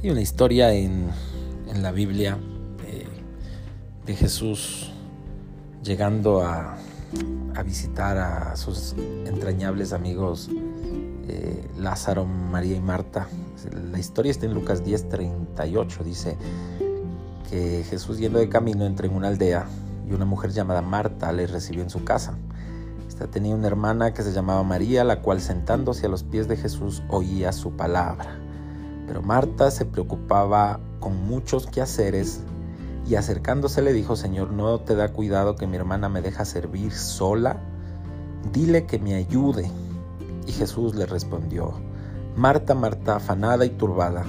Hay una historia en, la Biblia de Jesús llegando a, visitar a sus entrañables amigos eh, Lázaro, María y Marta. La historia está en Lucas 10, 38. Dice que Jesús yendo de camino entra en una aldea y una mujer llamada Marta le recibió en su casa. Esta tenía una hermana que se llamaba María, la cual sentándose a los pies de Jesús oía su palabra. Pero Marta se preocupaba con muchos quehaceres y acercándose le dijo, Señor, ¿no te da cuidado que mi hermana me deja servir sola? Dile que me ayude. Y Jesús le respondió, Marta, Marta, afanada y turbada,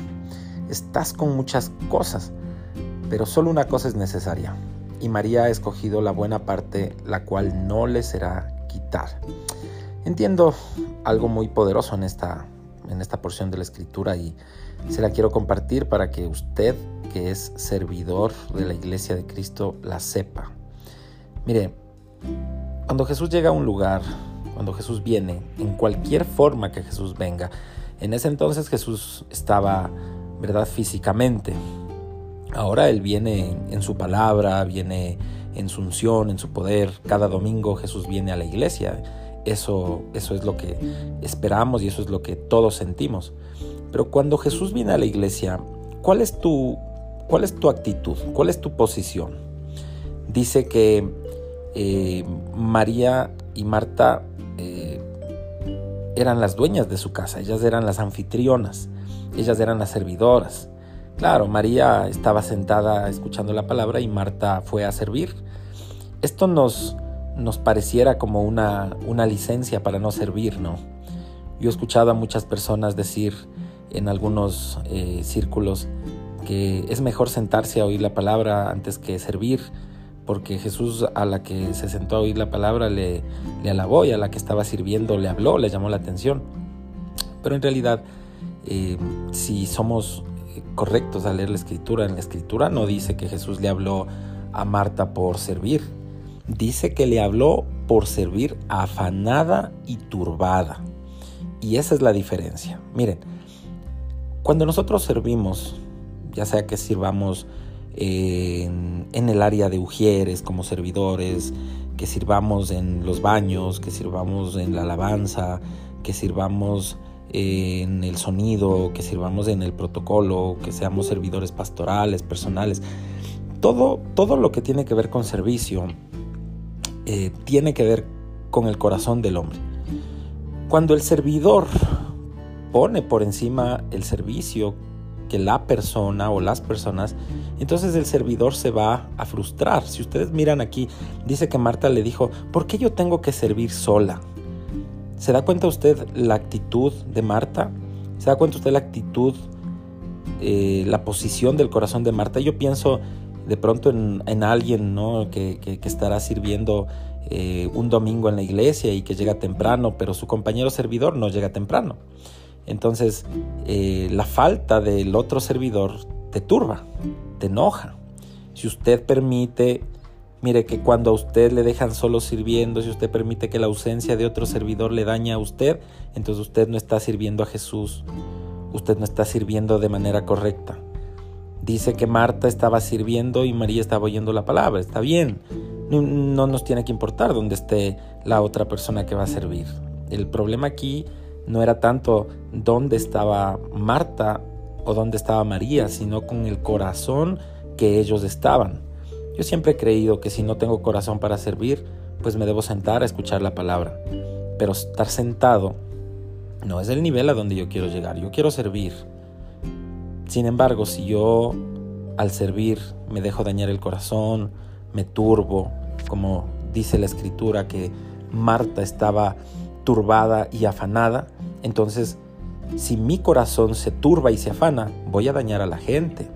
estás con muchas cosas, pero solo una cosa es necesaria. Y María ha escogido la buena parte, la cual no le será quitar. Entiendo algo muy poderoso en esta, en esta porción de la escritura y se la quiero compartir para que usted, que es servidor de la iglesia de Cristo, la sepa. Mire, cuando Jesús llega a un lugar, cuando Jesús viene, en cualquier forma que Jesús venga, en ese entonces Jesús estaba, ¿verdad?, físicamente. Ahora Él viene en su palabra, viene en su unción, en su poder. Cada domingo Jesús viene a la iglesia. Eso, eso es lo que esperamos y eso es lo que todos sentimos. Pero cuando Jesús viene a la iglesia, ¿cuál es tu, cuál es tu actitud? ¿Cuál es tu posición? Dice que eh, María y Marta eh, eran las dueñas de su casa, ellas eran las anfitrionas, ellas eran las servidoras. Claro, María estaba sentada escuchando la palabra y Marta fue a servir. Esto nos, nos pareciera como una, una licencia para no servir, ¿no? Yo he escuchado a muchas personas decir, en algunos eh, círculos que es mejor sentarse a oír la palabra antes que servir, porque Jesús a la que se sentó a oír la palabra le, alabó y a la que estaba sirviendo le habló, le llamó la atención. Pero en realidad, eh, si somos correctos al leer la escritura, en la escritura no dice que Jesús le habló a Marta por servir, dice que le habló por servir afanada y turbada. Y esa es la diferencia. Miren, cuando nosotros servimos, ya sea que sirvamos en, el área de ujieres como servidores, que sirvamos en los baños, que sirvamos en la alabanza, que sirvamos en el sonido, que sirvamos en el protocolo, que seamos servidores pastorales, personales. Todo, todo lo que tiene que ver con servicio eh, tiene que ver con el corazón del hombre. Cuando el servidor pone por encima el servicio que la persona o las personas, entonces el servidor se va a frustrar. Si ustedes miran aquí, dice que Marta le dijo, ¿por qué yo tengo que servir sola? ¿Se da cuenta usted la actitud de Marta? ¿Se da cuenta usted la actitud, eh, la posición del corazón de Marta? Yo pienso de pronto en, alguien ¿no? que, estará sirviendo eh, un domingo en la iglesia y que llega temprano, pero su compañero servidor no llega temprano. Entonces, eh, la falta del otro servidor te turba, te enoja. Si usted permite, mire que cuando a usted le dejan solo sirviendo, si usted permite que la ausencia de otro servidor le daña a usted, entonces usted no está sirviendo a Jesús, usted no está sirviendo de manera correcta. Dice que Marta estaba sirviendo y María estaba oyendo la palabra, está bien, no, no nos tiene que importar dónde esté la otra persona que va a servir. El problema aquí no era tanto dónde estaba Marta o dónde estaba María, sino con el corazón que ellos estaban. Yo siempre he creído que si no tengo corazón para servir, pues me debo sentar a escuchar la palabra. Pero estar sentado no es el nivel a donde yo quiero llegar. Yo quiero servir. Sin embargo, si yo al servir me dejo dañar el corazón, me turbo, como dice la escritura que Marta estaba turbada y afanada, entonces si mi corazón se turba y se afana, voy a dañar a la gente.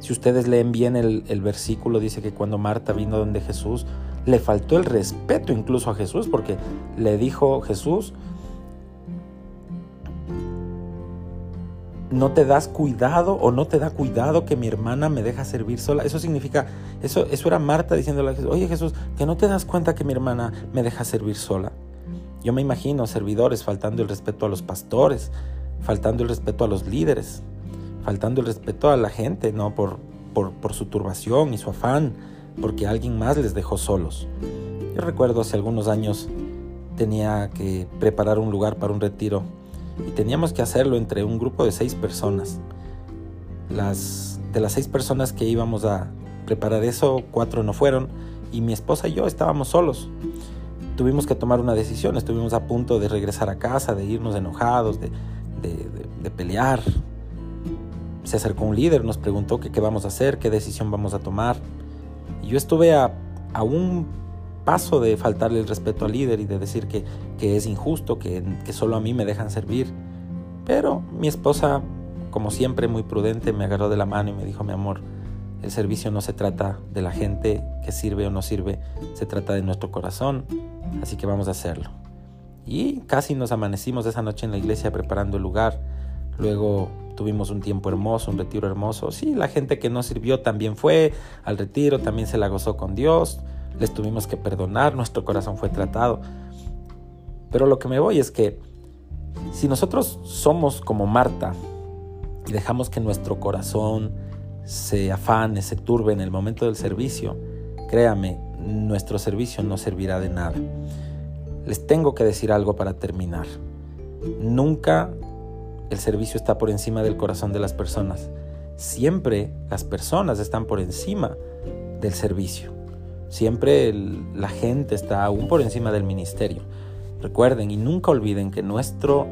Si ustedes leen bien el, versículo, dice que cuando Marta vino donde Jesús, le faltó el respeto incluso a Jesús, porque le dijo Jesús, no te das cuidado o no te da cuidado que mi hermana me deja servir sola. Eso significa, eso, eso era Marta diciéndole a Jesús, oye Jesús, que no te das cuenta que mi hermana me deja servir sola. Yo me imagino servidores faltando el respeto a los pastores, faltando el respeto a los líderes. faltando el respeto a la gente, ¿no? Por, por, su turbación y su afán, porque alguien más les dejó solos. Yo recuerdo hace algunos años tenía que preparar un lugar para un retiro y teníamos que hacerlo entre un grupo de seis personas. Las, de las seis personas que íbamos a preparar eso, cuatro no fueron y mi esposa y yo estábamos solos. Tuvimos que tomar una decisión, estuvimos a punto de regresar a casa, de irnos enojados, de, de pelear, se acercó un líder, nos preguntó qué vamos a hacer, qué decisión vamos a tomar. Y yo estuve a, un paso de faltarle el respeto al líder y de decir que, es injusto, que, que, solo a mí me dejan servir. Pero mi esposa, como siempre, muy prudente, me agarró de la mano y me dijo, mi amor, el servicio no se trata de la gente que sirve o no sirve, se trata de nuestro corazón, así que vamos a hacerlo. Y casi nos amanecimos esa noche en la iglesia preparando el lugar. Luego tuvimos un tiempo hermoso, un retiro hermoso. Sí, la gente que no sirvió también fue al retiro, también se la gozó con Dios, les tuvimos que perdonar, nuestro corazón fue tratado. Pero lo que me voy es que si nosotros somos como Marta y dejamos que nuestro corazón se afane, se turbe en el momento del servicio, créame, nuestro servicio no servirá de nada. Les tengo que decir algo para terminar. Nunca el servicio está por encima del corazón de las personas. Siempre las personas están por encima del servicio. Siempre la gente está aún por encima del ministerio. Recuerden y nunca olviden que nuestro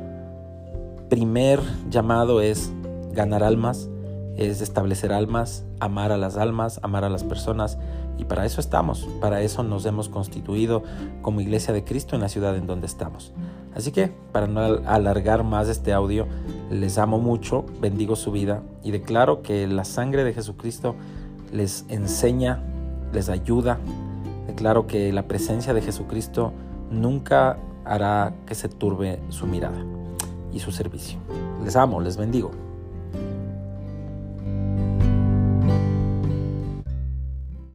primer llamado es ganar almas, es establecer almas, amar a las almas, amar a las personas. Y para eso estamos, para eso nos hemos constituido como iglesia de Cristo en la ciudad en donde estamos. Así que, para no alargar más este audio, les amo mucho, bendigo su vida y declaro que la sangre de Jesucristo les enseña, les ayuda. Declaro que la presencia de Jesucristo nunca hará que se turbe su mirada y su servicio. Les amo, les bendigo.